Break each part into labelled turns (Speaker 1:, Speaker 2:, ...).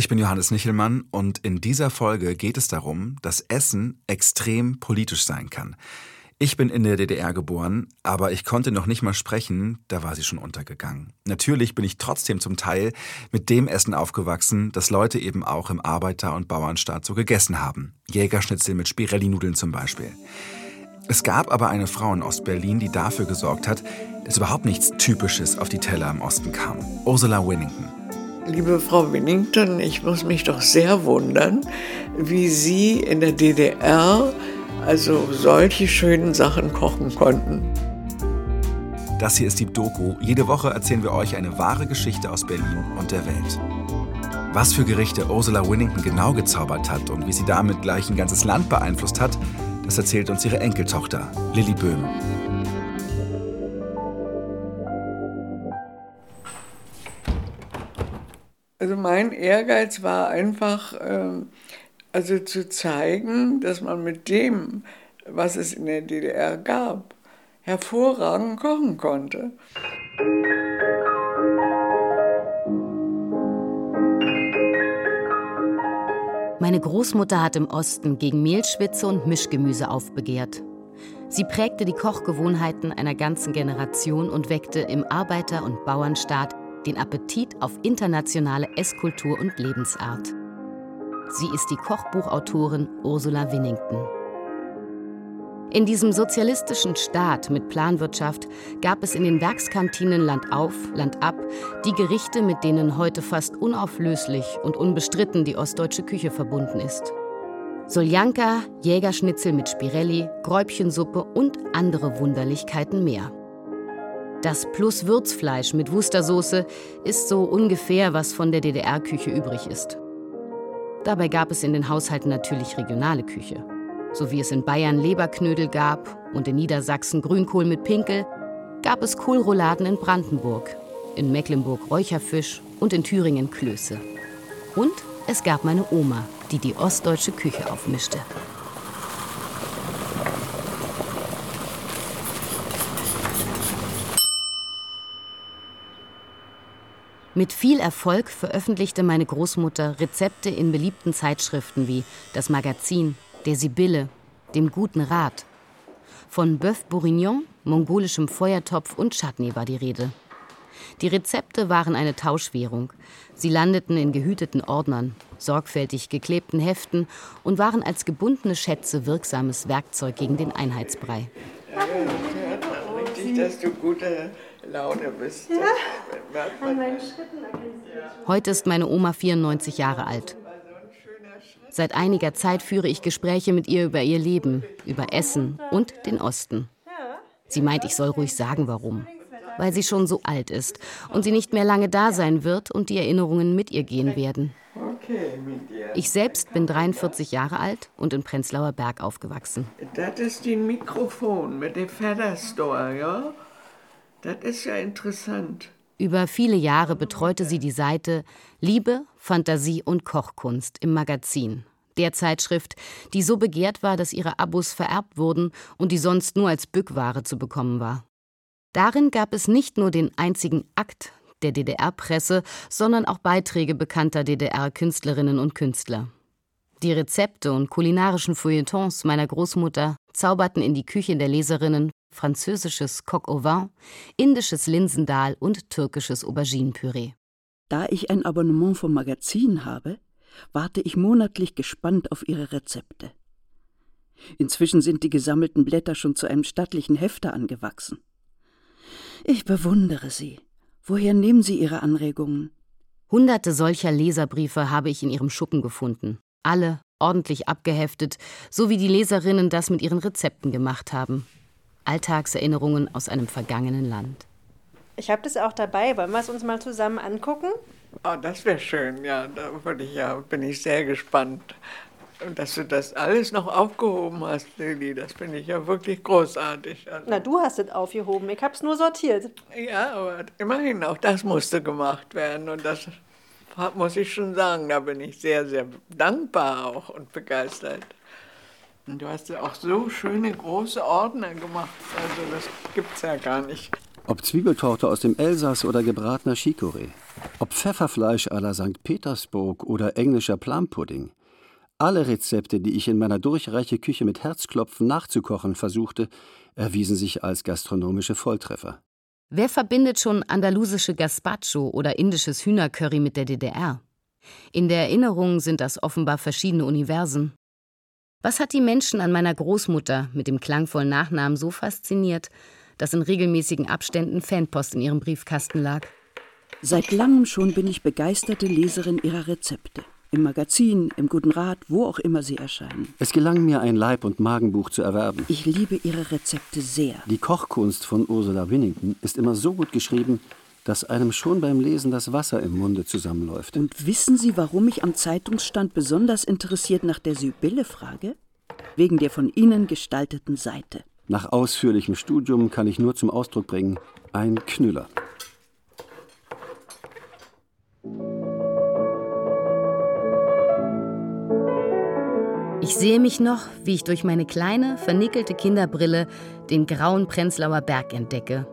Speaker 1: Ich bin Johannes Nichelmann und in dieser Folge geht es darum, dass Essen extrem politisch sein kann. Ich bin in der DDR geboren, aber ich konnte noch nicht mal sprechen, da war sie schon untergegangen. Natürlich bin ich trotzdem zum Teil mit dem Essen aufgewachsen, das Leute eben auch im Arbeiter- und Bauernstaat so gegessen haben. Jägerschnitzel mit Spirelli-Nudeln zum Beispiel. Es gab aber eine Frau in Ostberlin, die dafür gesorgt hat, dass überhaupt nichts Typisches auf die Teller im Osten kam. Ursula Winnington.
Speaker 2: Liebe Frau Winnington, ich muss mich doch sehr wundern, wie Sie in der DDR also solche schönen Sachen kochen konnten.
Speaker 1: Das hier ist die Doku. Jede Woche erzählen wir euch eine wahre Geschichte aus Berlin und der Welt. Was für Gerichte Ursula Winnington genau gezaubert hat und wie sie damit gleich ein ganzes Land beeinflusst hat, das erzählt uns ihre Enkeltochter, Lilly Böhm.
Speaker 2: Also mein Ehrgeiz war einfach, ähm, also zu zeigen, dass man mit dem, was es in der DDR gab, hervorragend kochen konnte.
Speaker 3: Meine Großmutter hat im Osten gegen Mehlschwitze und Mischgemüse aufbegehrt. Sie prägte die Kochgewohnheiten einer ganzen Generation und weckte im Arbeiter- und Bauernstaat den Appetit auf internationale Esskultur und Lebensart. Sie ist die Kochbuchautorin Ursula Winnington. In diesem sozialistischen Staat mit Planwirtschaft gab es in den Werkskantinen Land auf, Land ab die Gerichte, mit denen heute fast unauflöslich und unbestritten die ostdeutsche Küche verbunden ist. Soljanka, Jägerschnitzel mit Spirelli, Gräubchensuppe und andere Wunderlichkeiten mehr. Das plus Würzfleisch mit Wustersoße ist so ungefähr, was von der DDR-Küche übrig ist. Dabei gab es in den Haushalten natürlich regionale Küche. So wie es in Bayern Leberknödel gab und in Niedersachsen Grünkohl mit Pinkel, gab es Kohlrouladen in Brandenburg, in Mecklenburg Räucherfisch und in Thüringen Klöße. Und es gab meine Oma, die die ostdeutsche Küche aufmischte. Mit viel Erfolg veröffentlichte meine Großmutter Rezepte in beliebten Zeitschriften wie das Magazin, der Sibylle, dem Guten Rat. Von Bœuf Bourguignon, mongolischem Feuertopf und Chutney war die Rede. Die Rezepte waren eine Tauschwährung. Sie landeten in gehüteten Ordnern, sorgfältig geklebten Heften und waren als gebundene Schätze wirksames Werkzeug gegen den Einheitsbrei.
Speaker 2: Ja, richtig, dass du gute Laune bist. Ja.
Speaker 3: An meinen Schritten Heute ist meine Oma 94 Jahre alt. Seit einiger Zeit führe ich Gespräche mit ihr über ihr Leben, über Essen und den Osten. Sie meint, ich soll ruhig sagen, warum. Weil sie schon so alt ist und sie nicht mehr lange da sein wird und die Erinnerungen mit ihr gehen werden. Ich selbst bin 43 Jahre alt und in Prenzlauer Berg aufgewachsen.
Speaker 2: Das ist die Mikrofon mit dem Federstore, ja? Das ist ja interessant.
Speaker 3: Über viele Jahre betreute sie die Seite Liebe, Fantasie und Kochkunst im Magazin, der Zeitschrift, die so begehrt war, dass ihre Abos vererbt wurden und die sonst nur als Bückware zu bekommen war. Darin gab es nicht nur den einzigen Akt der DDR-Presse, sondern auch Beiträge bekannter DDR-Künstlerinnen und Künstler. Die Rezepte und kulinarischen Feuilletons meiner Großmutter zauberten in die Küche der Leserinnen französisches Coq au vin, indisches Linsendahl und türkisches Auberginenpüree.
Speaker 4: Da ich ein Abonnement vom Magazin habe, warte ich monatlich gespannt auf ihre Rezepte. Inzwischen sind die gesammelten Blätter schon zu einem stattlichen Hefter angewachsen. Ich bewundere Sie. Woher nehmen Sie Ihre Anregungen?
Speaker 3: Hunderte solcher Leserbriefe habe ich in Ihrem Schuppen gefunden. Alle ordentlich abgeheftet, so wie die Leserinnen das mit ihren Rezepten gemacht haben. Alltagserinnerungen aus einem vergangenen Land.
Speaker 5: Ich habe das auch dabei. Wollen wir es uns mal zusammen angucken?
Speaker 2: Oh, das wäre schön, ja. Da bin ich, ja, bin ich sehr gespannt. Und dass du das alles noch aufgehoben hast, Lili, das finde ich ja wirklich großartig.
Speaker 5: Also Na, du hast es aufgehoben. Ich habe es nur sortiert.
Speaker 2: Ja, aber immerhin, auch das musste gemacht werden. Und das muss ich schon sagen, da bin ich sehr, sehr dankbar auch und begeistert. Und du hast ja auch so schöne große Ordner gemacht. Also das gibt es ja gar nicht.
Speaker 6: Ob Zwiebeltorte aus dem Elsass oder gebratener Chicorée. Ob Pfefferfleisch à la St. Petersburg oder englischer Plumpudding. Alle Rezepte, die ich in meiner durchreiche Küche mit Herzklopfen nachzukochen versuchte, erwiesen sich als gastronomische Volltreffer.
Speaker 3: Wer verbindet schon andalusische Gazpacho oder indisches Hühnercurry mit der DDR? In der Erinnerung sind das offenbar verschiedene Universen. Was hat die Menschen an meiner Großmutter mit dem klangvollen Nachnamen so fasziniert, dass in regelmäßigen Abständen Fanpost in ihrem Briefkasten lag?
Speaker 4: Seit langem schon bin ich begeisterte Leserin ihrer Rezepte. Im Magazin, im Guten Rat, wo auch immer sie erscheinen.
Speaker 6: Es gelang mir, ein Leib- und Magenbuch zu erwerben.
Speaker 4: Ich liebe ihre Rezepte sehr.
Speaker 6: Die Kochkunst von Ursula Winnington ist immer so gut geschrieben, dass einem schon beim Lesen das Wasser im Munde zusammenläuft.
Speaker 4: Und wissen Sie, warum ich am Zeitungsstand besonders interessiert nach der Sibylle frage? Wegen der von Ihnen gestalteten Seite.
Speaker 6: Nach ausführlichem Studium kann ich nur zum Ausdruck bringen, ein Knüller.
Speaker 3: Ich sehe mich noch, wie ich durch meine kleine, vernickelte Kinderbrille den grauen Prenzlauer Berg entdecke.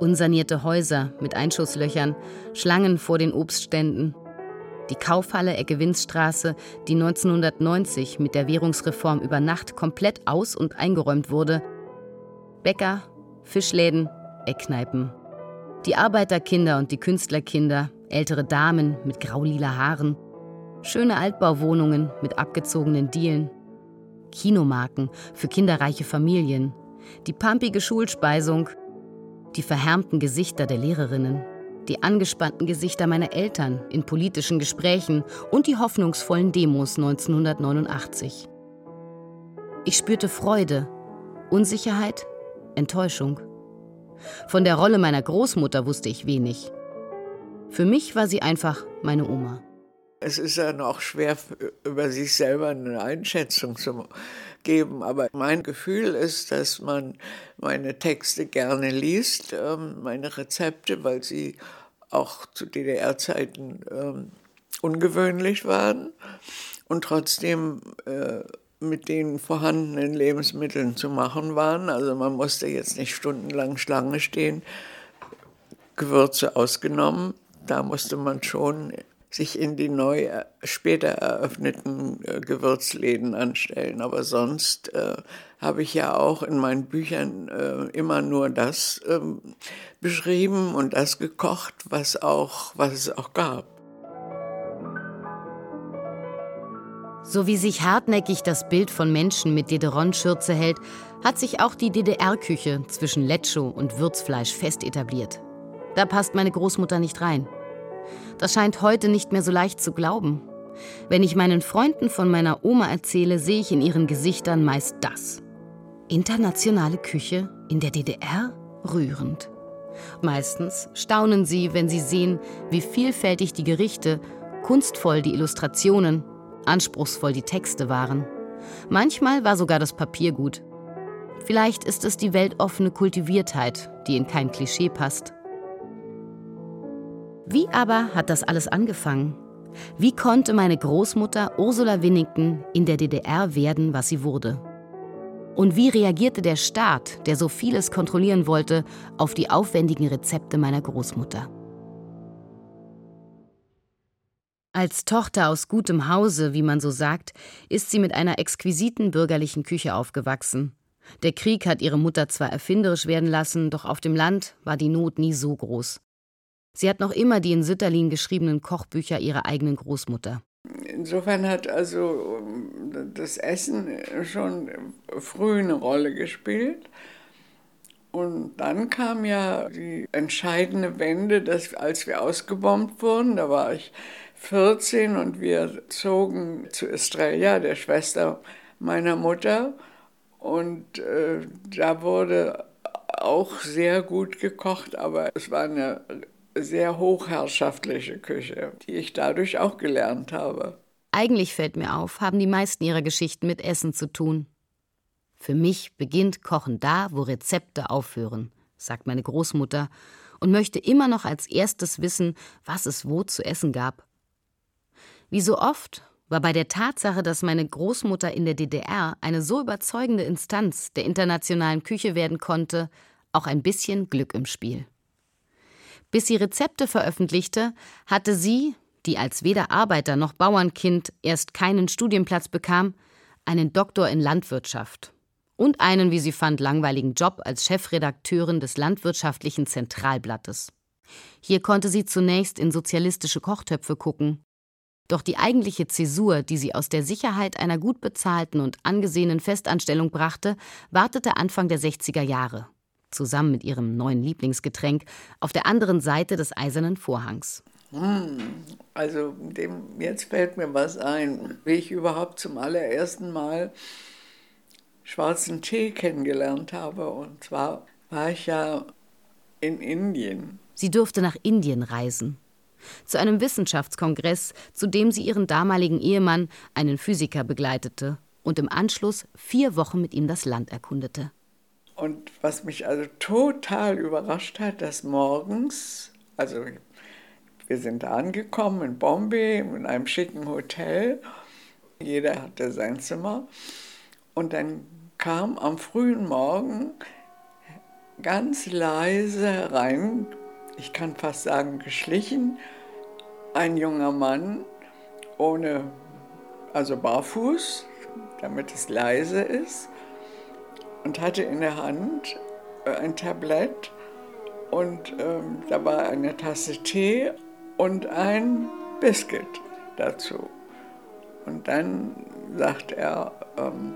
Speaker 3: Unsanierte Häuser mit Einschusslöchern, Schlangen vor den Obstständen. Die Kaufhalle Ecke Winzstraße, die 1990 mit der Währungsreform über Nacht komplett aus- und eingeräumt wurde. Bäcker, Fischläden, Eckkneipen. Die Arbeiterkinder und die Künstlerkinder, ältere Damen mit graulila Haaren, Schöne Altbauwohnungen mit abgezogenen Dielen. Kinomarken für kinderreiche Familien. Die pampige Schulspeisung. Die verhärmten Gesichter der Lehrerinnen. Die angespannten Gesichter meiner Eltern in politischen Gesprächen und die hoffnungsvollen Demos 1989. Ich spürte Freude, Unsicherheit, Enttäuschung. Von der Rolle meiner Großmutter wusste ich wenig. Für mich war sie einfach meine Oma.
Speaker 2: Es ist ja noch schwer, über sich selber eine Einschätzung zu geben, aber mein Gefühl ist, dass man meine Texte gerne liest, ähm, meine Rezepte, weil sie auch zu DDR-Zeiten ähm, ungewöhnlich waren und trotzdem äh, mit den vorhandenen Lebensmitteln zu machen waren. Also man musste jetzt nicht stundenlang Schlange stehen, Gewürze ausgenommen. Da musste man schon sich in die neu äh, später eröffneten äh, Gewürzläden anstellen. Aber sonst äh, habe ich ja auch in meinen Büchern äh, immer nur das ähm, beschrieben und das gekocht, was, auch, was es auch gab.
Speaker 3: So wie sich hartnäckig das Bild von Menschen mit Dederon-Schürze hält, hat sich auch die DDR-Küche zwischen Lecho und Würzfleisch fest etabliert. Da passt meine Großmutter nicht rein. Das scheint heute nicht mehr so leicht zu glauben. Wenn ich meinen Freunden von meiner Oma erzähle, sehe ich in ihren Gesichtern meist das. Internationale Küche in der DDR? Rührend. Meistens staunen sie, wenn sie sehen, wie vielfältig die Gerichte, kunstvoll die Illustrationen, anspruchsvoll die Texte waren. Manchmal war sogar das Papier gut. Vielleicht ist es die weltoffene Kultiviertheit, die in kein Klischee passt. Wie aber hat das alles angefangen? Wie konnte meine Großmutter Ursula Winnington in der DDR werden, was sie wurde? Und wie reagierte der Staat, der so vieles kontrollieren wollte, auf die aufwendigen Rezepte meiner Großmutter? Als Tochter aus gutem Hause, wie man so sagt, ist sie mit einer exquisiten bürgerlichen Küche aufgewachsen. Der Krieg hat ihre Mutter zwar erfinderisch werden lassen, doch auf dem Land war die Not nie so groß. Sie hat noch immer die in Sütterlin geschriebenen Kochbücher ihrer eigenen Großmutter.
Speaker 2: Insofern hat also das Essen schon früh eine Rolle gespielt. Und dann kam ja die entscheidende Wende, dass als wir ausgebombt wurden, da war ich 14 und wir zogen zu Estrella, der Schwester meiner Mutter. Und äh, da wurde auch sehr gut gekocht, aber es war eine sehr hochherrschaftliche Küche, die ich dadurch auch gelernt habe.
Speaker 3: Eigentlich fällt mir auf, haben die meisten ihrer Geschichten mit Essen zu tun. Für mich beginnt Kochen da, wo Rezepte aufhören, sagt meine Großmutter und möchte immer noch als erstes wissen, was es wo zu essen gab. Wie so oft war bei der Tatsache, dass meine Großmutter in der DDR eine so überzeugende Instanz der internationalen Küche werden konnte, auch ein bisschen Glück im Spiel. Bis sie Rezepte veröffentlichte, hatte sie, die als weder Arbeiter noch Bauernkind erst keinen Studienplatz bekam, einen Doktor in Landwirtschaft und einen, wie sie fand, langweiligen Job als Chefredakteurin des Landwirtschaftlichen Zentralblattes. Hier konnte sie zunächst in sozialistische Kochtöpfe gucken. Doch die eigentliche Zäsur, die sie aus der Sicherheit einer gut bezahlten und angesehenen Festanstellung brachte, wartete Anfang der 60er Jahre, zusammen mit ihrem neuen Lieblingsgetränk, auf der anderen Seite des eisernen Vorhangs.
Speaker 2: Hm, also dem, jetzt fällt mir was ein, wie ich überhaupt zum allerersten Mal schwarzen Tee kennengelernt habe. Und zwar war ich ja in Indien.
Speaker 3: Sie durfte nach Indien reisen. Zu einem Wissenschaftskongress, zu dem sie ihren damaligen Ehemann, einen Physiker, begleitete und im Anschluss vier Wochen mit ihm das Land erkundete.
Speaker 2: Und was mich also total überrascht hat, dass morgens, also wir sind da angekommen in Bombay in einem schicken Hotel, jeder hatte sein Zimmer. Und dann kam am frühen Morgen ganz leise rein, ich kann fast sagen geschlichen, ein junger Mann ohne, also barfuß, damit es leise ist, und hatte in der Hand äh, ein Tablett und ähm, da war eine Tasse Tee und ein Biscuit dazu. Und dann sagt er, ähm,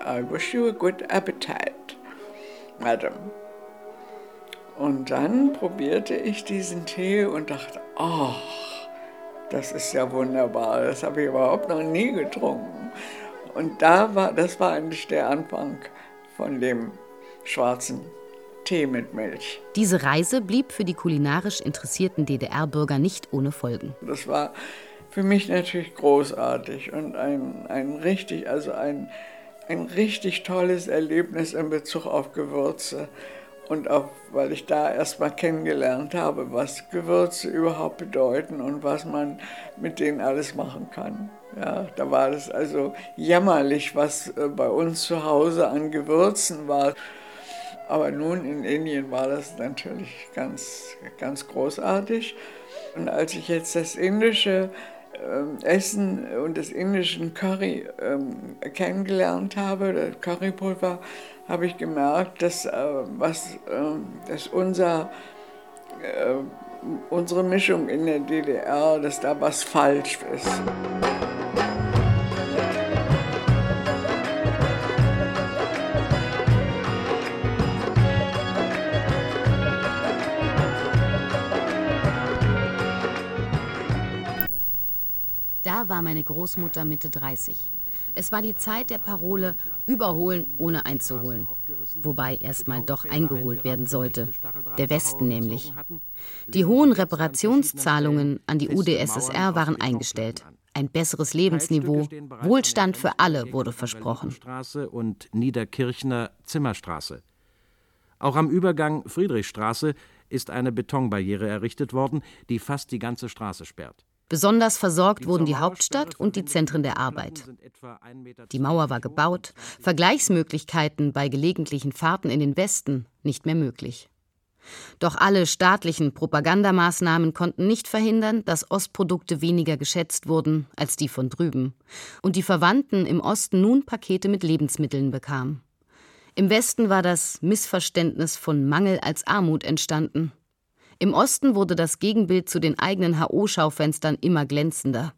Speaker 2: I wish you a good appetite, Madam. Und dann probierte ich diesen Tee und dachte, ach, oh, das ist ja wunderbar, das habe ich überhaupt noch nie getrunken. Und da war, das war eigentlich der Anfang von dem schwarzen Tee mit Milch.
Speaker 3: Diese Reise blieb für die kulinarisch interessierten DDR-Bürger nicht ohne Folgen.
Speaker 2: Das war für mich natürlich großartig und ein, ein richtig, also ein ein richtig tolles Erlebnis in Bezug auf Gewürze. Und auch, weil ich da erst mal kennengelernt habe, was Gewürze überhaupt bedeuten und was man mit denen alles machen kann. Ja, da war es also jämmerlich, was äh, bei uns zu Hause an Gewürzen war. Aber nun in Indien war das natürlich ganz, ganz großartig. Und als ich jetzt das indische ähm, Essen und des indischen Curry ähm, kennengelernt habe, das Currypulver, habe ich gemerkt, dass, äh, was, äh, dass unser, äh, unsere Mischung in der DDR, dass da was falsch ist.
Speaker 3: Da war meine Großmutter Mitte 30. Es war die Zeit der Parole Überholen ohne einzuholen. Wobei erstmal doch eingeholt werden sollte. Der Westen nämlich. Die hohen Reparationszahlungen an die UdSSR waren eingestellt. Ein besseres Lebensniveau, Wohlstand für alle wurde versprochen.
Speaker 7: und Niederkirchner Zimmerstraße. Auch am Übergang Friedrichstraße ist eine Betonbarriere errichtet worden, die fast die ganze Straße sperrt.
Speaker 3: Besonders versorgt wurden die Hauptstadt und die Zentren der Arbeit. Die Mauer war gebaut, Vergleichsmöglichkeiten bei gelegentlichen Fahrten in den Westen nicht mehr möglich. Doch alle staatlichen Propagandamaßnahmen konnten nicht verhindern, dass Ostprodukte weniger geschätzt wurden als die von drüben und die Verwandten im Osten nun Pakete mit Lebensmitteln bekamen. Im Westen war das Missverständnis von Mangel als Armut entstanden. Im Osten wurde das Gegenbild zu den eigenen HO-Schaufenstern immer glänzender.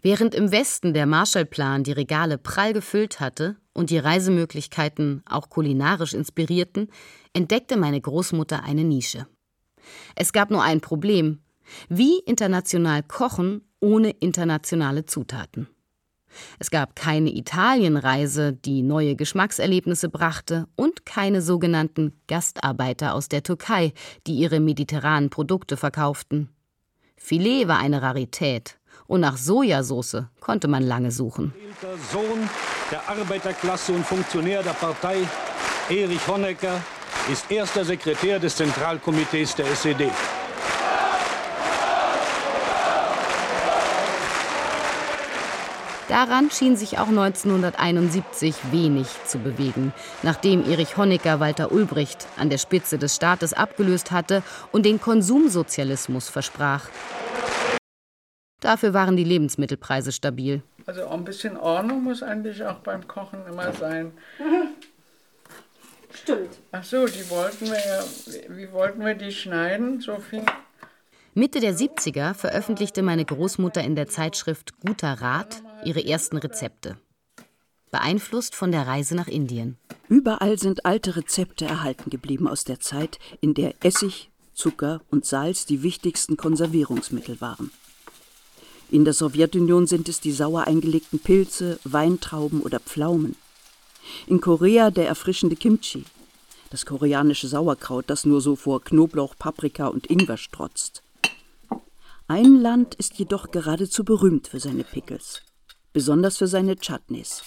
Speaker 3: Während im Westen der Marshallplan die Regale prall gefüllt hatte und die Reisemöglichkeiten auch kulinarisch inspirierten, entdeckte meine Großmutter eine Nische. Es gab nur ein Problem: Wie international kochen ohne internationale Zutaten? Es gab keine Italienreise, die neue Geschmackserlebnisse brachte, und keine sogenannten Gastarbeiter aus der Türkei, die ihre mediterranen Produkte verkauften. Filet war eine Rarität, und nach Sojasauce konnte man lange suchen.
Speaker 8: Sohn der Arbeiterklasse und Funktionär der Partei, Erich Honecker, ist erster Sekretär des Zentralkomitees der SED.
Speaker 3: Daran schien sich auch 1971 wenig zu bewegen, nachdem Erich Honecker Walter Ulbricht an der Spitze des Staates abgelöst hatte und den Konsumsozialismus versprach. Dafür waren die Lebensmittelpreise stabil.
Speaker 2: Also ein bisschen Ordnung muss eigentlich auch beim Kochen immer sein.
Speaker 5: Stimmt.
Speaker 2: Ach so, die wollten wir ja, wie wollten wir die schneiden? So viel.
Speaker 3: Mitte der 70er veröffentlichte meine Großmutter in der Zeitschrift Guter Rat ihre ersten Rezepte. Beeinflusst von der Reise nach Indien.
Speaker 4: Überall sind alte Rezepte erhalten geblieben aus der Zeit, in der Essig, Zucker und Salz die wichtigsten Konservierungsmittel waren. In der Sowjetunion sind es die sauer eingelegten Pilze, Weintrauben oder Pflaumen. In Korea der erfrischende Kimchi, das koreanische Sauerkraut, das nur so vor Knoblauch, Paprika und Ingwer strotzt. Ein Land ist jedoch geradezu berühmt für seine Pickles, besonders für seine Chutneys.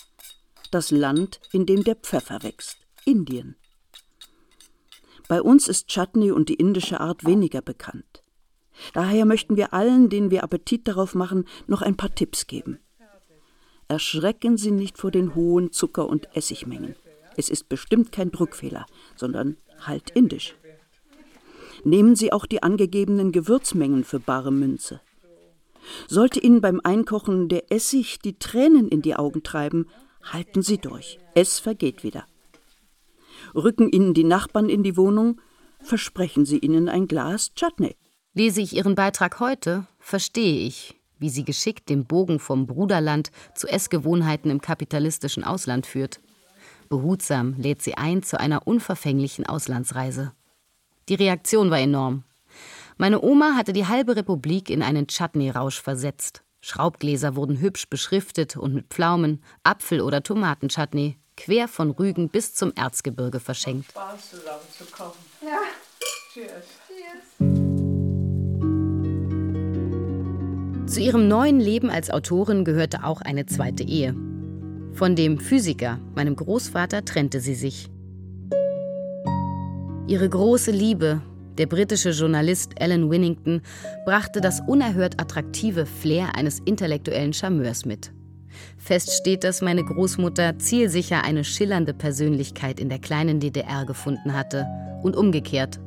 Speaker 4: Das Land, in dem der Pfeffer wächst, Indien. Bei uns ist Chutney und die indische Art weniger bekannt. Daher möchten wir allen, denen wir Appetit darauf machen, noch ein paar Tipps geben. Erschrecken Sie nicht vor den hohen Zucker- und Essigmengen. Es ist bestimmt kein Druckfehler, sondern halt indisch. Nehmen Sie auch die angegebenen Gewürzmengen für bare Münze. Sollte Ihnen beim Einkochen der Essig die Tränen in die Augen treiben, halten Sie durch. Es vergeht wieder. Rücken Ihnen die Nachbarn in die Wohnung, versprechen Sie ihnen ein Glas Chutney.
Speaker 3: Lese ich Ihren Beitrag heute, verstehe ich, wie sie geschickt den Bogen vom Bruderland zu Essgewohnheiten im kapitalistischen Ausland führt. Behutsam lädt sie ein zu einer unverfänglichen Auslandsreise. Die Reaktion war enorm. Meine Oma hatte die halbe Republik in einen Chutney-Rausch versetzt. Schraubgläser wurden hübsch beschriftet und mit Pflaumen, Apfel- oder Tomatenchutney quer von Rügen bis zum Erzgebirge verschenkt.
Speaker 2: Spaß zusammen zu kochen.
Speaker 5: Ja.
Speaker 2: Cheers.
Speaker 3: Zu ihrem neuen Leben als Autorin gehörte auch eine zweite Ehe. Von dem Physiker, meinem Großvater, trennte sie sich. Ihre große Liebe, der britische Journalist Alan Winnington, brachte das unerhört attraktive Flair eines intellektuellen Charmeurs mit. Fest steht, dass meine Großmutter zielsicher eine schillernde Persönlichkeit in der kleinen DDR gefunden hatte und umgekehrt.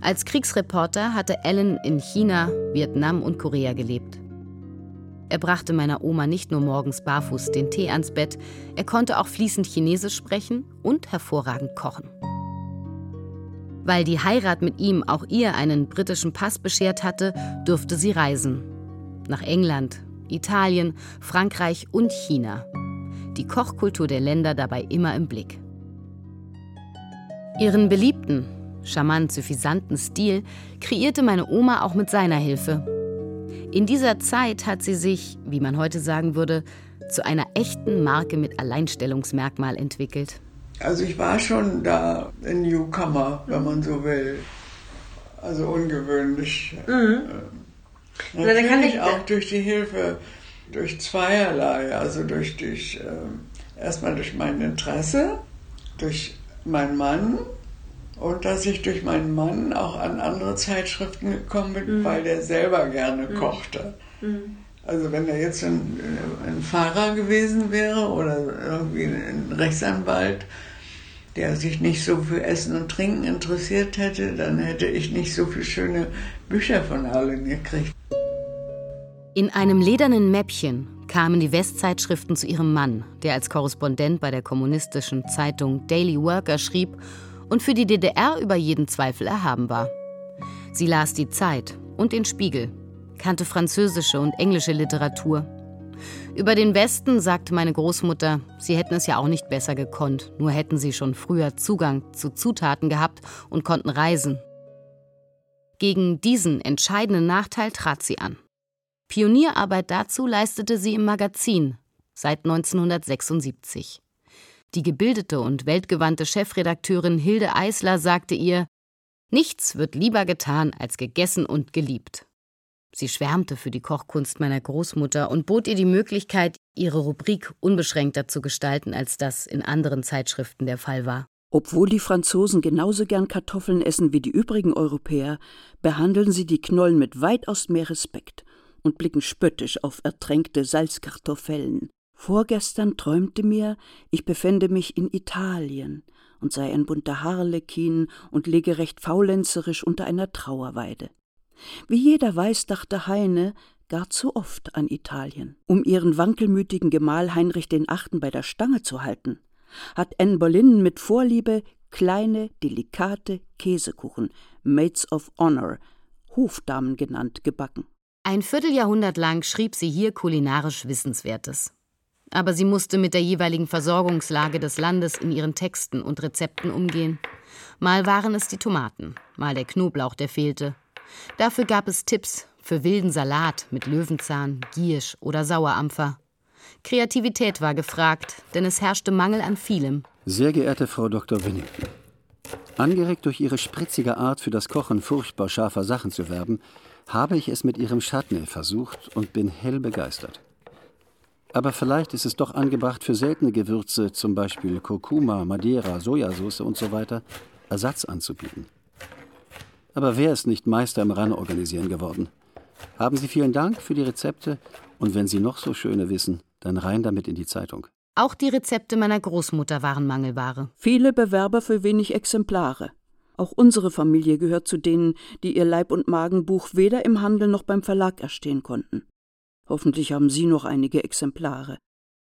Speaker 3: Als Kriegsreporter hatte Alan in China, Vietnam und Korea gelebt. Er brachte meiner Oma nicht nur morgens barfuß den Tee ans Bett, er konnte auch fließend Chinesisch sprechen und hervorragend kochen. Weil die Heirat mit ihm auch ihr einen britischen Pass beschert hatte, durfte sie reisen. Nach England, Italien, Frankreich und China. Die Kochkultur der Länder dabei immer im Blick. Ihren beliebten, charmant suffisanten Stil kreierte meine Oma auch mit seiner Hilfe. In dieser Zeit hat sie sich, wie man heute sagen würde, zu einer echten Marke mit Alleinstellungsmerkmal entwickelt.
Speaker 2: Also ich war schon da ein Newcomer, wenn man so will. Also ungewöhnlich. Mhm.
Speaker 5: Kann
Speaker 2: Natürlich
Speaker 5: ich-
Speaker 2: auch durch die Hilfe, durch zweierlei. Also durch, durch äh, erstmal durch mein Interesse, durch meinen Mann und dass ich durch meinen Mann auch an andere Zeitschriften gekommen bin, weil der selber gerne kochte. Also wenn er jetzt ein, ein Pfarrer gewesen wäre oder irgendwie ein Rechtsanwalt, der sich nicht so für Essen und Trinken interessiert hätte, dann hätte ich nicht so viele schöne Bücher von allen gekriegt.
Speaker 3: In einem ledernen Mäppchen kamen die Westzeitschriften zu ihrem Mann, der als Korrespondent bei der kommunistischen Zeitung Daily Worker schrieb und für die DDR über jeden Zweifel erhaben war. Sie las die Zeit und den Spiegel, kannte französische und englische Literatur. Über den Westen sagte meine Großmutter, sie hätten es ja auch nicht besser gekonnt, nur hätten sie schon früher Zugang zu Zutaten gehabt und konnten reisen. Gegen diesen entscheidenden Nachteil trat sie an. Pionierarbeit dazu leistete sie im Magazin seit 1976. Die gebildete und weltgewandte Chefredakteurin Hilde Eisler sagte ihr, Nichts wird lieber getan als gegessen und geliebt. Sie schwärmte für die Kochkunst meiner Großmutter und bot ihr die Möglichkeit, ihre Rubrik unbeschränkter zu gestalten, als das in anderen Zeitschriften der Fall war.
Speaker 4: Obwohl die Franzosen genauso gern Kartoffeln essen wie die übrigen Europäer, behandeln sie die Knollen mit weitaus mehr Respekt und blicken spöttisch auf ertränkte Salzkartoffeln. Vorgestern träumte mir, ich befände mich in Italien und sei ein bunter Harlekin und liege recht faulenzerisch unter einer Trauerweide. Wie jeder weiß, dachte Heine gar zu oft an Italien. Um ihren wankelmütigen Gemahl Heinrich VIII. bei der Stange zu halten, hat Anne Boleyn mit Vorliebe kleine, delikate Käsekuchen, Maids of Honor, Hofdamen genannt, gebacken.
Speaker 3: Ein Vierteljahrhundert lang schrieb sie hier kulinarisch Wissenswertes. Aber sie musste mit der jeweiligen Versorgungslage des Landes in ihren Texten und Rezepten umgehen. Mal waren es die Tomaten, mal der Knoblauch, der fehlte. Dafür gab es Tipps für wilden Salat mit Löwenzahn, Giersch oder Sauerampfer. Kreativität war gefragt, denn es herrschte Mangel an vielem.
Speaker 6: Sehr geehrte Frau Dr. Winnington, angeregt durch Ihre spritzige Art, für das Kochen furchtbar scharfer Sachen zu werben, habe ich es mit Ihrem Chutney versucht und bin hell begeistert. Aber vielleicht ist es doch angebracht, für seltene Gewürze, zum Beispiel Kurkuma, Madeira, Sojasauce und so Ersatz anzubieten. Aber wer ist nicht Meister im Ran-Organisieren geworden? Haben Sie vielen Dank für die Rezepte und wenn Sie noch so schöne wissen, dann rein damit in die Zeitung.
Speaker 3: Auch die Rezepte meiner Großmutter waren Mangelware.
Speaker 4: Viele Bewerber für wenig Exemplare. Auch unsere Familie gehört zu denen, die ihr Leib- und Magenbuch weder im Handel noch beim Verlag erstehen konnten. Hoffentlich haben Sie noch einige Exemplare.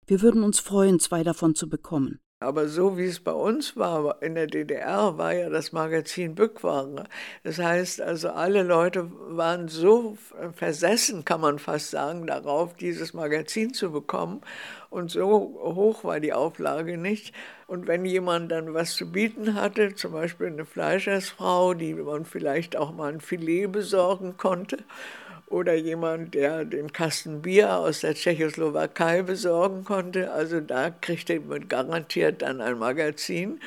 Speaker 4: Wir würden uns freuen, zwei davon zu bekommen.
Speaker 2: Aber so wie es bei uns war, in der DDR, war ja das Magazin Bückware. Das heißt also, alle Leute waren so versessen, kann man fast sagen, darauf, dieses Magazin zu bekommen. Und so hoch war die Auflage nicht. Und wenn jemand dann was zu bieten hatte, zum Beispiel eine Fleischersfrau, die man vielleicht auch mal ein Filet besorgen konnte, oder jemand, der den Kasten Bier aus der Tschechoslowakei besorgen konnte. Also da kriegte man garantiert dann ein Magazin.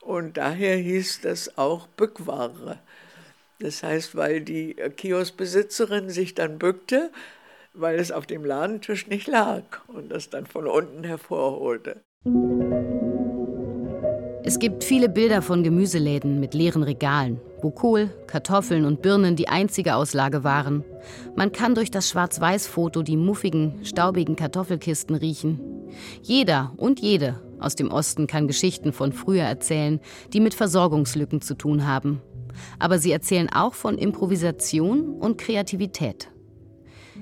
Speaker 2: Und daher hieß das auch Bückware. Das heißt, weil die Kioskbesitzerin sich dann bückte, weil es auf dem Ladentisch nicht lag und das dann von unten hervorholte.
Speaker 3: Es gibt viele Bilder von Gemüseläden mit leeren Regalen, wo Kohl, Kartoffeln und Birnen die einzige Auslage waren. Man kann durch das Schwarz-Weiß-Foto die muffigen, staubigen Kartoffelkisten riechen. Jeder und jede aus dem Osten kann Geschichten von früher erzählen, die mit Versorgungslücken zu tun haben. Aber sie erzählen auch von Improvisation und Kreativität.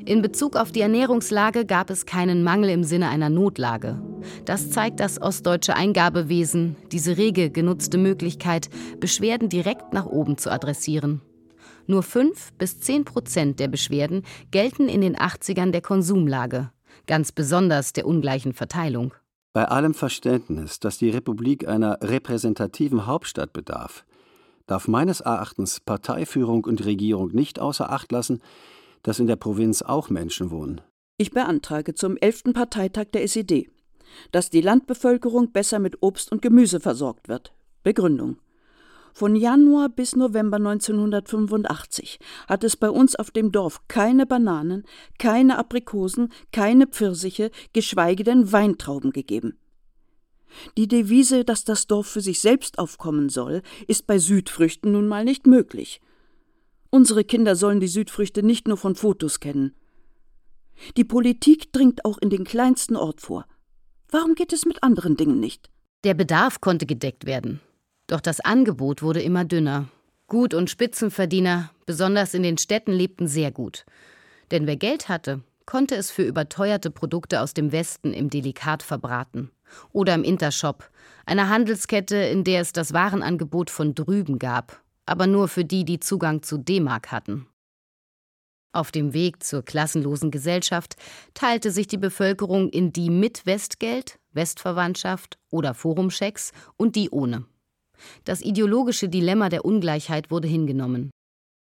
Speaker 3: In Bezug auf die Ernährungslage gab es keinen Mangel im Sinne einer Notlage. Das zeigt das ostdeutsche Eingabewesen, diese rege genutzte Möglichkeit, Beschwerden direkt nach oben zu adressieren. Nur 5 bis 10 Prozent der Beschwerden gelten in den 80ern der Konsumlage, ganz besonders der ungleichen Verteilung.
Speaker 6: Bei allem Verständnis, dass die Republik einer repräsentativen Hauptstadt bedarf, darf meines Erachtens Parteiführung und Regierung nicht außer Acht lassen, dass in der Provinz auch Menschen wohnen.
Speaker 4: Ich beantrage zum 11. Parteitag der SED, dass die Landbevölkerung besser mit Obst und Gemüse versorgt wird. Begründung. Von Januar bis November 1985 hat es bei uns auf dem Dorf keine Bananen, keine Aprikosen, keine Pfirsiche, geschweige denn Weintrauben gegeben. Die Devise, dass das Dorf für sich selbst aufkommen soll, ist bei Südfrüchten nun mal nicht möglich. Unsere Kinder sollen die Südfrüchte nicht nur von Fotos kennen. Die Politik dringt auch in den kleinsten Ort vor. Warum geht es mit anderen Dingen nicht?
Speaker 3: Der Bedarf konnte gedeckt werden. Doch das Angebot wurde immer dünner. Gut- und Spitzenverdiener, besonders in den Städten, lebten sehr gut. Denn wer Geld hatte, konnte es für überteuerte Produkte aus dem Westen im Delikat verbraten. Oder im Intershop, einer Handelskette, in der es das Warenangebot von drüben gab aber nur für die, die Zugang zu D-Mark hatten. Auf dem Weg zur klassenlosen Gesellschaft teilte sich die Bevölkerung in die mit Westgeld, Westverwandtschaft oder Forumschecks und die ohne. Das ideologische Dilemma der Ungleichheit wurde hingenommen.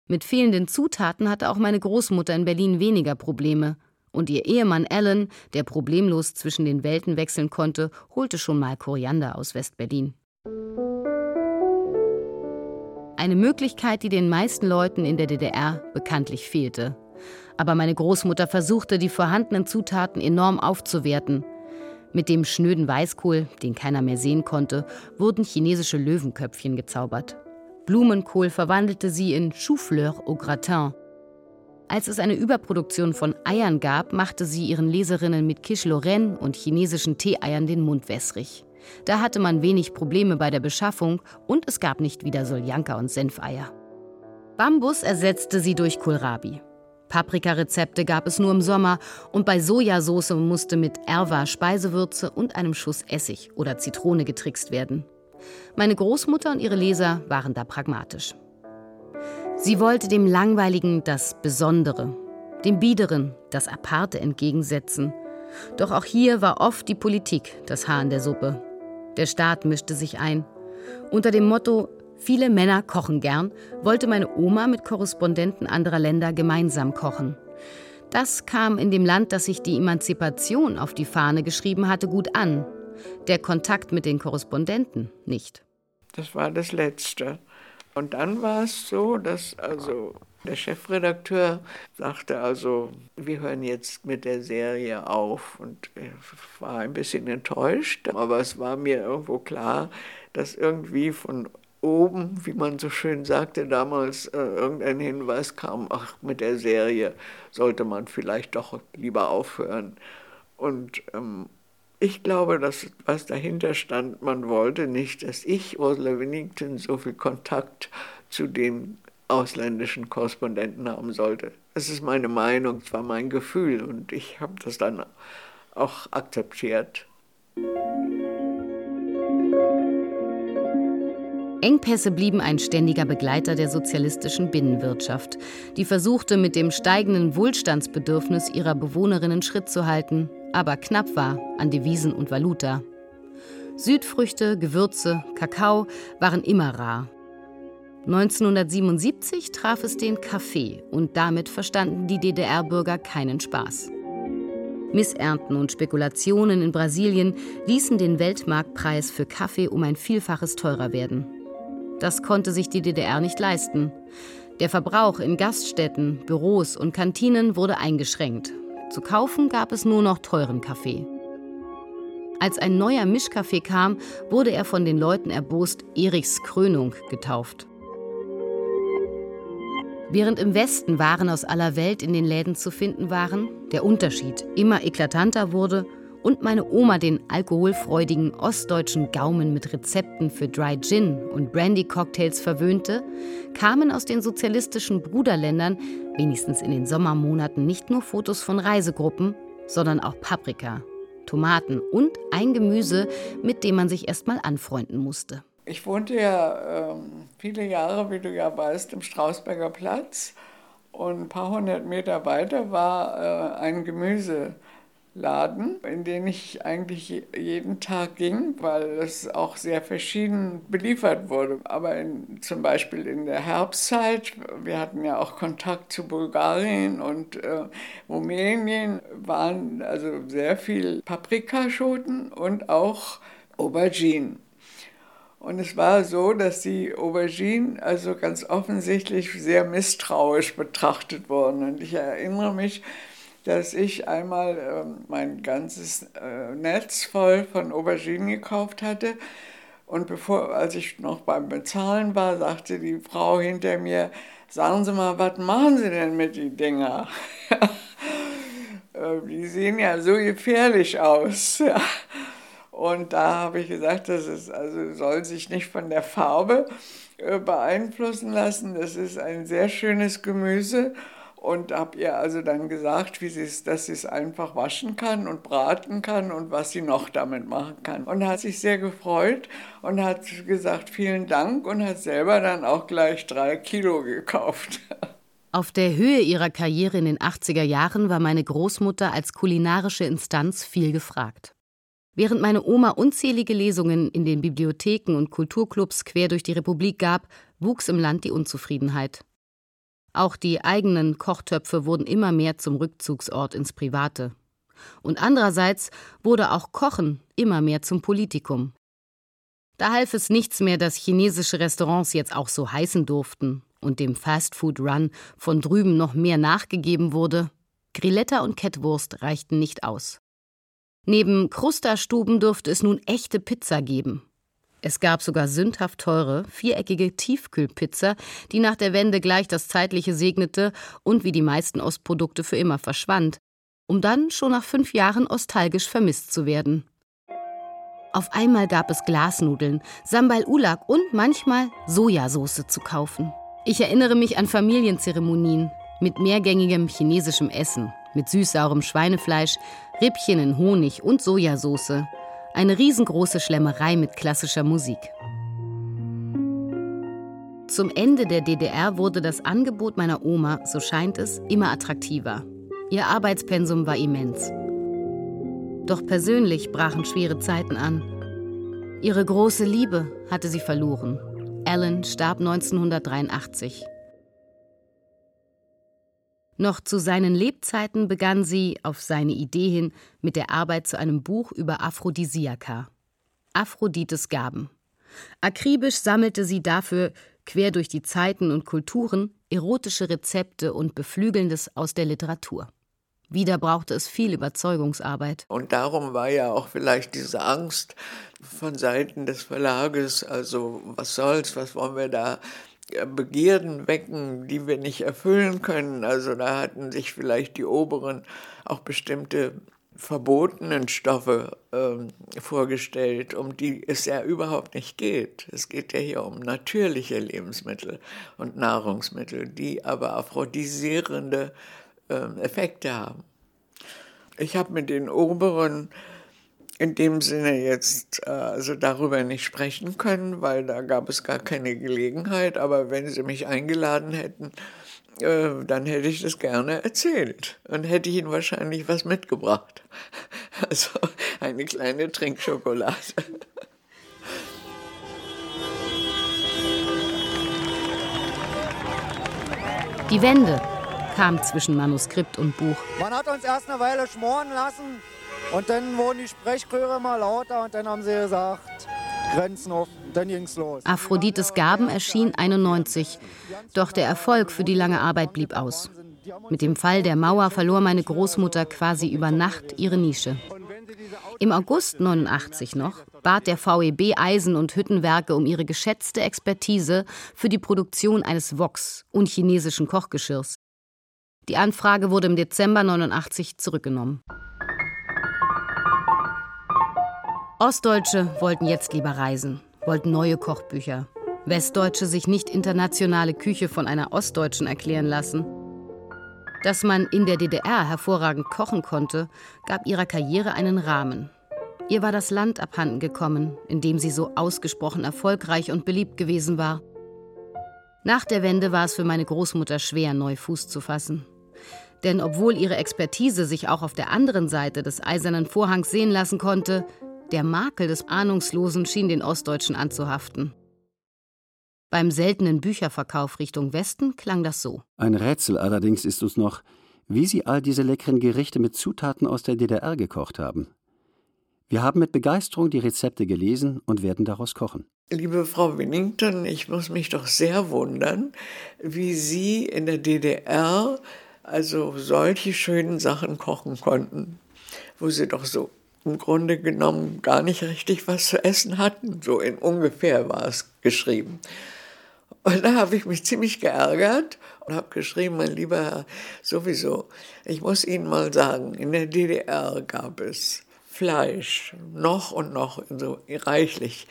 Speaker 3: Mit fehlenden Zutaten hatte auch meine Großmutter in Berlin weniger Probleme, und ihr Ehemann Alan, der problemlos zwischen den Welten wechseln konnte, holte schon mal Koriander aus Westberlin. Eine Möglichkeit, die den meisten Leuten in der DDR bekanntlich fehlte. Aber meine Großmutter versuchte, die vorhandenen Zutaten enorm aufzuwerten. Mit dem schnöden Weißkohl, den keiner mehr sehen konnte, wurden chinesische Löwenköpfchen gezaubert. Blumenkohl verwandelte sie in Chou-Fleur au Gratin. Als es eine Überproduktion von Eiern gab, machte sie ihren Leserinnen mit Quiche Lorraine und chinesischen Teeeiern den Mund wässrig. Da hatte man wenig Probleme bei der Beschaffung und es gab nicht wieder Soljanka und Senfeier. Bambus ersetzte sie durch Kohlrabi. Paprikarezepte gab es nur im Sommer und bei Sojasauce musste mit Erwa Speisewürze und einem Schuss Essig oder Zitrone getrickst werden. Meine Großmutter und ihre Leser waren da pragmatisch. Sie wollte dem Langweiligen das Besondere, dem Biederen das Aparte entgegensetzen. Doch auch hier war oft die Politik das Haar in der Suppe. Der Staat mischte sich ein. Unter dem Motto Viele Männer kochen gern wollte meine Oma mit Korrespondenten anderer Länder gemeinsam kochen. Das kam in dem Land, das sich die Emanzipation auf die Fahne geschrieben hatte, gut an. Der Kontakt mit den Korrespondenten nicht.
Speaker 2: Das war das Letzte. Und dann war es so, dass also der Chefredakteur sagte also, wir hören jetzt mit der Serie auf und ich war ein bisschen enttäuscht, aber es war mir irgendwo klar, dass irgendwie von oben, wie man so schön sagte damals, äh, irgendein Hinweis kam, ach, mit der Serie sollte man vielleicht doch lieber aufhören. Und ähm, ich glaube, dass was dahinter stand, man wollte nicht, dass ich, Ursula Winnington, so viel Kontakt zu den ausländischen Korrespondenten haben sollte. Das ist meine Meinung, es war mein Gefühl und ich habe das dann auch akzeptiert.
Speaker 3: Engpässe blieben ein ständiger Begleiter der sozialistischen Binnenwirtschaft, die versuchte, mit dem steigenden Wohlstandsbedürfnis ihrer Bewohnerinnen Schritt zu halten, aber knapp war an Devisen und Valuta. Südfrüchte, Gewürze, Kakao waren immer rar. 1977 traf es den Kaffee und damit verstanden die DDR-Bürger keinen Spaß. Missernten und Spekulationen in Brasilien ließen den Weltmarktpreis für Kaffee um ein Vielfaches teurer werden. Das konnte sich die DDR nicht leisten. Der Verbrauch in Gaststätten, Büros und Kantinen wurde eingeschränkt. Zu kaufen gab es nur noch teuren Kaffee. Als ein neuer Mischkaffee kam, wurde er von den Leuten erbost Erichs Krönung getauft. Während im Westen Waren aus aller Welt in den Läden zu finden waren, der Unterschied immer eklatanter wurde und meine Oma den alkoholfreudigen ostdeutschen Gaumen mit Rezepten für Dry Gin und Brandy-Cocktails verwöhnte, kamen aus den sozialistischen Bruderländern wenigstens in den Sommermonaten nicht nur Fotos von Reisegruppen, sondern auch Paprika, Tomaten und ein Gemüse, mit dem man sich erstmal anfreunden musste.
Speaker 2: Ich wohnte ja ähm, viele Jahre, wie du ja weißt, im Strausberger Platz. Und ein paar hundert Meter weiter war äh, ein Gemüse. Laden, in den ich eigentlich jeden Tag ging, weil es auch sehr verschieden beliefert wurde. Aber in, zum Beispiel in der Herbstzeit, wir hatten ja auch Kontakt zu Bulgarien und äh, Rumänien, waren also sehr viel Paprikaschoten und auch Auberginen. Und es war so, dass die Auberginen also ganz offensichtlich sehr misstrauisch betrachtet wurden. Und ich erinnere mich, dass ich einmal äh, mein ganzes äh, Netz voll von Auberginen gekauft hatte. Und bevor, als ich noch beim Bezahlen war, sagte die Frau hinter mir, sagen Sie mal, was machen Sie denn mit den Dinger? Äh, die sehen ja so gefährlich aus. Und da habe ich gesagt, das ist, also soll sich nicht von der Farbe äh, beeinflussen lassen. Das ist ein sehr schönes Gemüse und habe ihr also dann gesagt, wie sie's, dass sie es einfach waschen kann und braten kann und was sie noch damit machen kann. Und hat sich sehr gefreut und hat gesagt, vielen Dank und hat selber dann auch gleich drei Kilo gekauft.
Speaker 3: Auf der Höhe ihrer Karriere in den 80er Jahren war meine Großmutter als kulinarische Instanz viel gefragt. Während meine Oma unzählige Lesungen in den Bibliotheken und Kulturclubs quer durch die Republik gab, wuchs im Land die Unzufriedenheit. Auch die eigenen Kochtöpfe wurden immer mehr zum Rückzugsort ins Private. Und andererseits wurde auch Kochen immer mehr zum Politikum. Da half es nichts mehr, dass chinesische Restaurants jetzt auch so heißen durften und dem Fastfood-Run von drüben noch mehr nachgegeben wurde. Grilletta und Kettwurst reichten nicht aus. Neben Krusterstuben durfte es nun echte Pizza geben. Es gab sogar sündhaft teure, viereckige Tiefkühlpizza, die nach der Wende gleich das Zeitliche segnete und wie die meisten Ostprodukte für immer verschwand, um dann schon nach fünf Jahren nostalgisch vermisst zu werden. Auf einmal gab es Glasnudeln, Sambal Ulak und manchmal Sojasauce zu kaufen. Ich erinnere mich an Familienzeremonien mit mehrgängigem chinesischem Essen, mit süßsaurem Schweinefleisch, Rippchen in Honig und Sojasauce. Eine riesengroße Schlemmerei mit klassischer Musik. Zum Ende der DDR wurde das Angebot meiner Oma, so scheint es, immer attraktiver. Ihr Arbeitspensum war immens. Doch persönlich brachen schwere Zeiten an. Ihre große Liebe hatte sie verloren. Alan starb 1983. Noch zu seinen Lebzeiten begann sie, auf seine Idee hin, mit der Arbeit zu einem Buch über Aphrodisiaka. Aphrodites Gaben. Akribisch sammelte sie dafür, quer durch die Zeiten und Kulturen, erotische Rezepte und Beflügelndes aus der Literatur. Wieder brauchte es viel Überzeugungsarbeit.
Speaker 2: Und darum war ja auch vielleicht diese Angst von Seiten des Verlages, also was soll's, was wollen wir da Begierden wecken, die wir nicht erfüllen können. Also da hatten sich vielleicht die Oberen auch bestimmte verbotenen Stoffe äh, vorgestellt, um die es ja überhaupt nicht geht. Es geht ja hier um natürliche Lebensmittel und Nahrungsmittel, die aber aphrodisierende äh, Effekte haben. Ich habe mit den Oberen in dem Sinne jetzt äh, also darüber nicht sprechen können, weil da gab es gar keine Gelegenheit. Aber wenn Sie mich eingeladen hätten, äh, dann hätte ich das gerne erzählt und hätte ich Ihnen wahrscheinlich was mitgebracht. Also eine kleine Trinkschokolade.
Speaker 3: Die Wende kam zwischen Manuskript und Buch.
Speaker 9: Man hat uns erst eine Weile schmoren lassen und dann wurden die Sprechchöre mal lauter und dann haben sie gesagt, Grenzen auf, dann ging's los.
Speaker 3: Aphrodites Gaben erschien 91, doch der Erfolg für die lange Arbeit blieb aus. Mit dem Fall der Mauer verlor meine Großmutter quasi über Nacht ihre Nische. Im August 89 noch bat der VEB Eisen- und Hüttenwerke um ihre geschätzte Expertise für die Produktion eines Woks und chinesischen Kochgeschirrs. Die Anfrage wurde im Dezember 89 zurückgenommen. Ostdeutsche wollten jetzt lieber reisen, wollten neue Kochbücher. Westdeutsche sich nicht internationale Küche von einer Ostdeutschen erklären lassen. Dass man in der DDR hervorragend kochen konnte, gab ihrer Karriere einen Rahmen. Ihr war das Land abhanden gekommen, in dem sie so ausgesprochen erfolgreich und beliebt gewesen war. Nach der Wende war es für meine Großmutter schwer, neu Fuß zu fassen. Denn obwohl ihre Expertise sich auch auf der anderen Seite des eisernen Vorhangs sehen lassen konnte, der Makel des Ahnungslosen schien den Ostdeutschen anzuhaften. Beim seltenen Bücherverkauf Richtung Westen klang das so.
Speaker 6: Ein Rätsel allerdings ist uns noch, wie Sie all diese leckeren Gerichte mit Zutaten aus der DDR gekocht haben. Wir haben mit Begeisterung die Rezepte gelesen und werden daraus kochen.
Speaker 2: Liebe Frau Winnington, ich muss mich doch sehr wundern, wie Sie in der DDR also solche schönen Sachen kochen konnten, wo Sie doch so im Grunde genommen gar nicht richtig was zu essen hatten. So in ungefähr war es geschrieben. Und da habe ich mich ziemlich geärgert und habe geschrieben, mein lieber Herr, sowieso, ich muss Ihnen mal sagen, in der DDR gab es Fleisch, noch und noch so reichlich,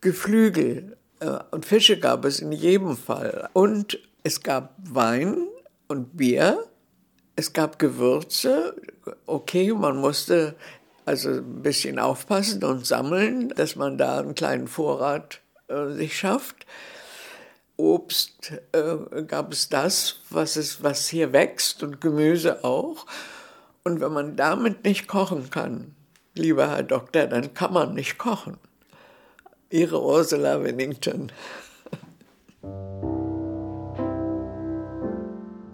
Speaker 2: Geflügel äh, und Fische gab es in jedem Fall. Und es gab Wein und Bier, es gab Gewürze, okay, man musste also ein bisschen aufpassen und sammeln, dass man da einen kleinen Vorrat äh, sich schafft. Obst äh, gab es das, was, es, was hier wächst und Gemüse auch. Und wenn man damit nicht kochen kann, lieber Herr Doktor, dann kann man nicht kochen. Ihre Ursula Winnington.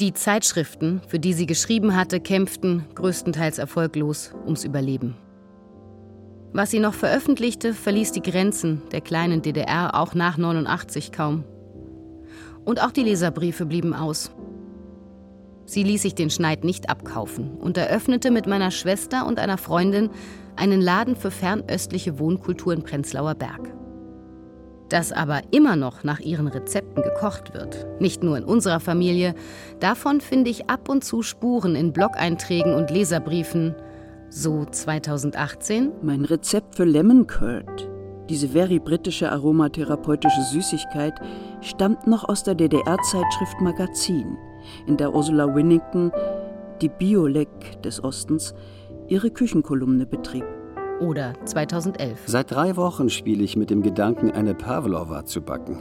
Speaker 3: Die Zeitschriften, für die sie geschrieben hatte, kämpften, größtenteils erfolglos, ums Überleben. Was sie noch veröffentlichte, verließ die Grenzen der kleinen DDR auch nach 89 kaum. Und auch die Leserbriefe blieben aus. Sie ließ sich den Schneid nicht abkaufen und eröffnete mit meiner Schwester und einer Freundin einen Laden für fernöstliche Wohnkultur in Prenzlauer Berg. Dass aber immer noch nach ihren Rezepten gekocht wird, nicht nur in unserer Familie, davon finde ich ab und zu Spuren in Blog-Einträgen und Leserbriefen. So 2018.
Speaker 4: Mein Rezept für Lemon Curd, diese very britische aromatherapeutische Süßigkeit, stammt noch aus der DDR-Zeitschrift Magazin, in der Ursula Winnington, die Biolek des Ostens, ihre Küchenkolumne betrieb
Speaker 3: oder 2011.
Speaker 6: Seit drei Wochen spiele ich mit dem Gedanken, eine Pavlova zu backen,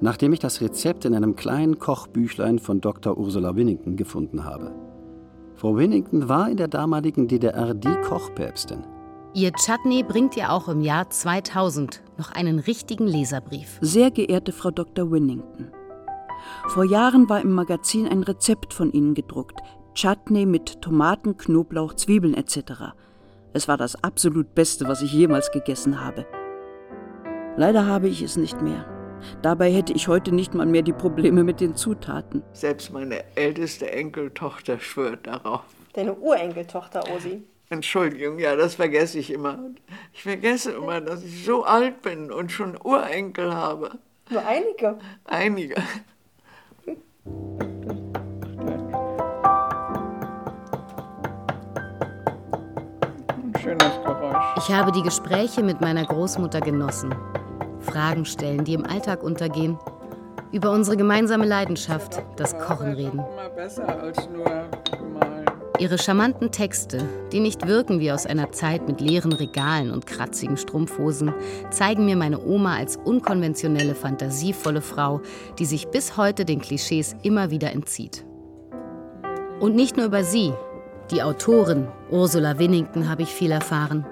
Speaker 6: nachdem ich das Rezept in einem kleinen Kochbüchlein von Dr. Ursula Winnington gefunden habe. Frau Winnington war in der damaligen DDR die Kochpäpstin.
Speaker 3: Ihr Chutney bringt ihr auch im Jahr 2000 noch einen richtigen Leserbrief.
Speaker 4: Sehr geehrte Frau Dr. Winnington, vor Jahren war im Magazin ein Rezept von Ihnen gedruckt. Chutney mit Tomaten, Knoblauch, Zwiebeln etc. Es war das absolut Beste, was ich jemals gegessen habe. Leider habe ich es nicht mehr. Dabei hätte ich heute nicht mal mehr die Probleme mit den Zutaten.
Speaker 2: Selbst meine älteste Enkeltochter schwört darauf.
Speaker 5: Deine Urenkeltochter, Osi.
Speaker 2: Entschuldigung, ja, das vergesse ich immer. Ich vergesse immer, dass ich so alt bin und schon Urenkel habe.
Speaker 5: Nur einige?
Speaker 2: Einige. schönes Geräusch.
Speaker 3: Ich habe die Gespräche mit meiner Großmutter genossen. Fragen stellen, die im Alltag untergehen. Über unsere gemeinsame Leidenschaft, das Kochen reden. Ihre charmanten Texte, die nicht wirken wie aus einer Zeit mit leeren Regalen und kratzigen Strumpfhosen, zeigen mir meine Oma als unkonventionelle, fantasievolle Frau, die sich bis heute den Klischees immer wieder entzieht. Und nicht nur über sie, die Autorin Ursula Winnington habe ich viel erfahren.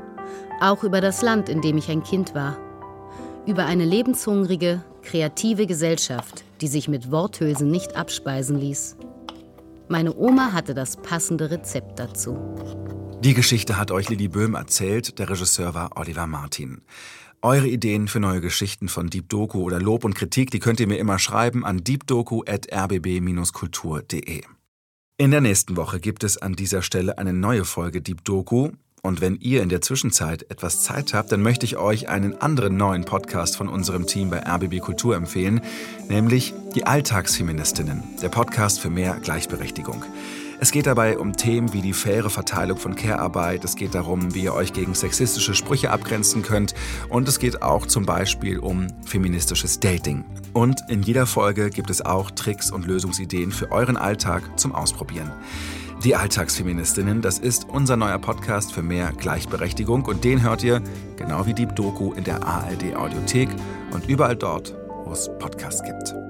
Speaker 3: Auch über das Land, in dem ich ein Kind war. Über eine lebenshungrige, kreative Gesellschaft, die sich mit Worthülsen nicht abspeisen ließ. Meine Oma hatte das passende Rezept dazu.
Speaker 1: Die Geschichte hat euch Lili Böhm erzählt, der Regisseur war Oliver Martin. Eure Ideen für neue Geschichten von Deep Doku oder Lob und Kritik, die könnt ihr mir immer schreiben an deepdoku.rbb-kultur.de. In der nächsten Woche gibt es an dieser Stelle eine neue Folge Deep Doku. Und wenn ihr in der Zwischenzeit etwas Zeit habt, dann möchte ich euch einen anderen neuen Podcast von unserem Team bei RBB Kultur empfehlen, nämlich die Alltagsfeministinnen, der Podcast für mehr Gleichberechtigung. Es geht dabei um Themen wie die faire Verteilung von Care-Arbeit, es geht darum, wie ihr euch gegen sexistische Sprüche abgrenzen könnt und es geht auch zum Beispiel um feministisches Dating. Und in jeder Folge gibt es auch Tricks und Lösungsideen für euren Alltag zum Ausprobieren. Die Alltagsfeministinnen, das ist unser neuer Podcast für mehr Gleichberechtigung und den hört ihr, genau wie Deep Doku, in der ARD Audiothek und überall dort, wo es Podcasts gibt.